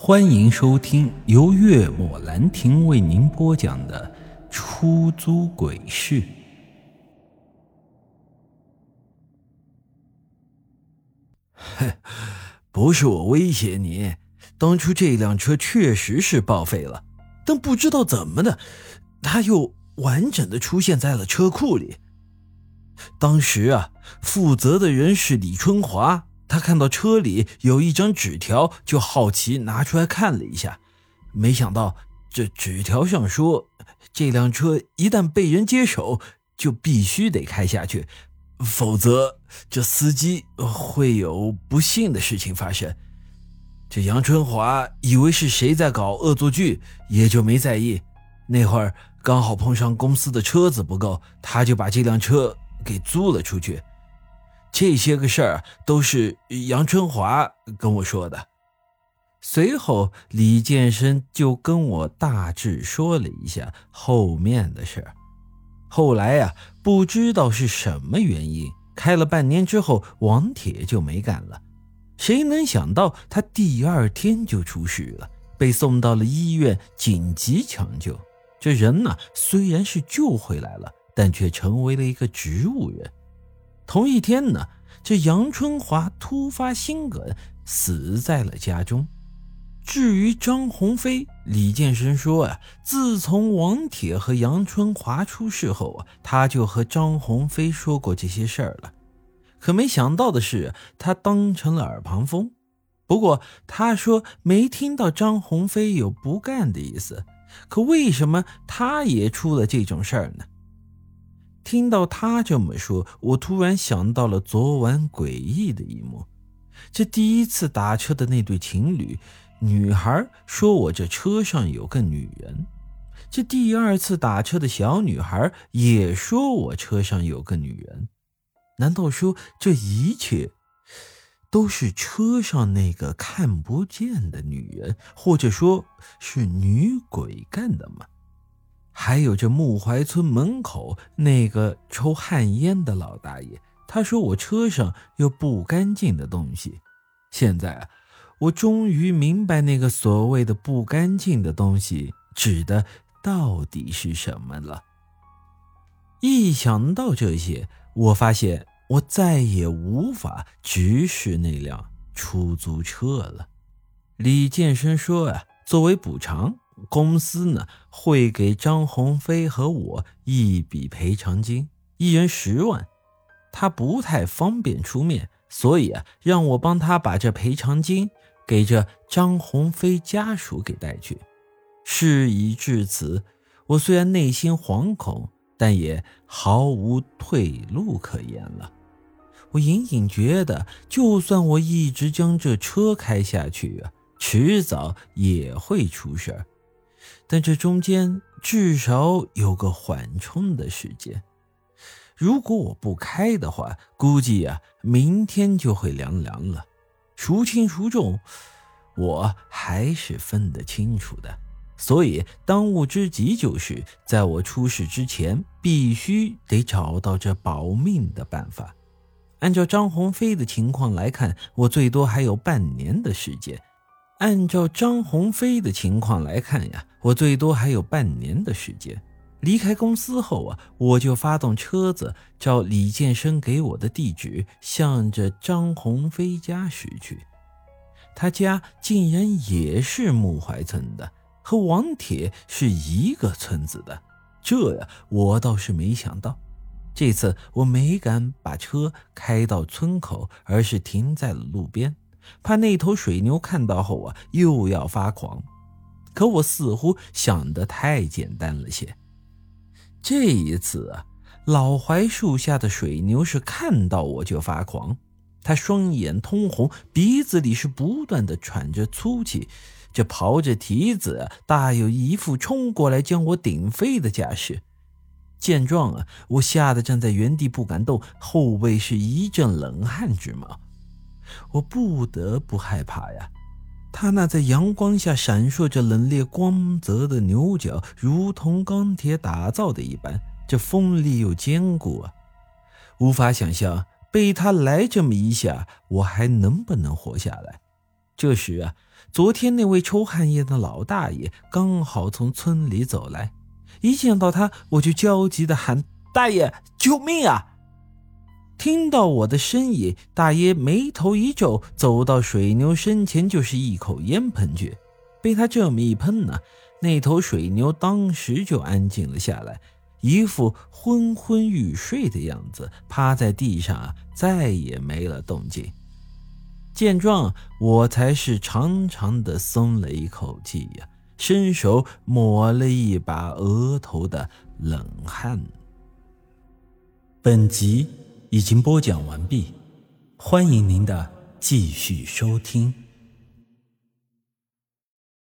欢迎收听由月末兰亭为您播讲的《出租鬼市》。不是我威胁你，当初这辆车确实是报废了，但不知道怎么的，它又完整的出现在了车库里。当时啊，负责的人是李春华。他看到车里有一张纸条，就好奇拿出来看了一下，没想到这纸条上说，这辆车一旦被人接手，就必须得开下去，否则这司机会有不幸的事情发生。这杨春华以为是谁在搞恶作剧，也就没在意。那会儿刚好碰上公司的车子不够，他就把这辆车给租了出去。这些个事儿都是杨春华跟我说的。随后，李建生就跟我大致说了一下后面的事儿。后来呀，不知道是什么原因，开了半年之后，王铁就没干了。谁能想到他第二天就出事了，被送到了医院紧急抢救。这人呢，虽然是救回来了，但却成为了一个植物人。同一天呢，这杨春华突发心梗死在了家中。至于张鸿飞，李建生说啊，自从王铁和杨春华出事后啊，他就和张鸿飞说过这些事儿了。可没想到的是，他当成了耳旁风。不过他说没听到张鸿飞有不干的意思。可为什么他也出了这种事儿呢？听到他这么说，我突然想到了昨晚诡异的一幕。这第一次打车的那对情侣，女孩说我这车上有个女人；这第二次打车的小女孩也说我车上有个女人。难道说这一切都是车上那个看不见的女人，或者说是女鬼干的吗？还有这木槐村门口那个抽旱烟的老大爷，他说我车上有不干净的东西。现在啊，我终于明白那个所谓的不干净的东西指的到底是什么了。一想到这些，我发现我再也无法直视那辆出租车了。李建生说啊，作为补偿。公司呢会给张鸿飞和我一笔赔偿金，一人十万。他不太方便出面，所以啊，让我帮他把这赔偿金给这张鸿飞家属给带去。事已至此，我虽然内心惶恐，但也毫无退路可言了。我隐隐觉得，就算我一直将这车开下去啊，迟早也会出事儿。但这中间至少有个缓冲的时间。如果我不开的话，估计呀，明天就会凉凉了。孰轻孰重，我还是分得清楚的。所以，当务之急就是在我出事之前，必须得找到这保命的办法。按照张鸿飞的情况来看，我最多还有半年的时间。按照张鸿飞的情况来看呀，我最多还有半年的时间。离开公司后啊，我就发动车子，照李建生给我的地址，向着张鸿飞家驶去。他家竟然也是木槐村的，和王铁是一个村子的。这呀，我倒是没想到。这次我没敢把车开到村口，而是停在了路边。怕那头水牛看到后啊，又要发狂。可我似乎想的太简单了些。这一次啊，老槐树下的水牛是看到我就发狂，它双眼通红，鼻子里是不断的喘着粗气，这刨着蹄子，大有一副冲过来将我顶飞的架势。见状啊，我吓得站在原地不敢动，后背是一阵冷汗直冒。我不得不害怕呀！他那在阳光下闪烁着冷冽光泽的牛角，如同钢铁打造的一般，这锋利又坚固啊！无法想象被他来这么一下，我还能不能活下来？这时啊，昨天那位抽旱烟的老大爷刚好从村里走来，一见到他，我就焦急的喊：“大爷，救命啊！”听到我的声音，大爷眉头一皱，走到水牛身前就是一口烟喷去。被他这么一喷呢，那头水牛当时就安静了下来，一副昏昏欲睡的样子，趴在地上，再也没了动静。见状，我才是长长的松了一口气呀，伸手抹了一把额头的冷汗。本集已经播讲完毕，欢迎您的继续收听。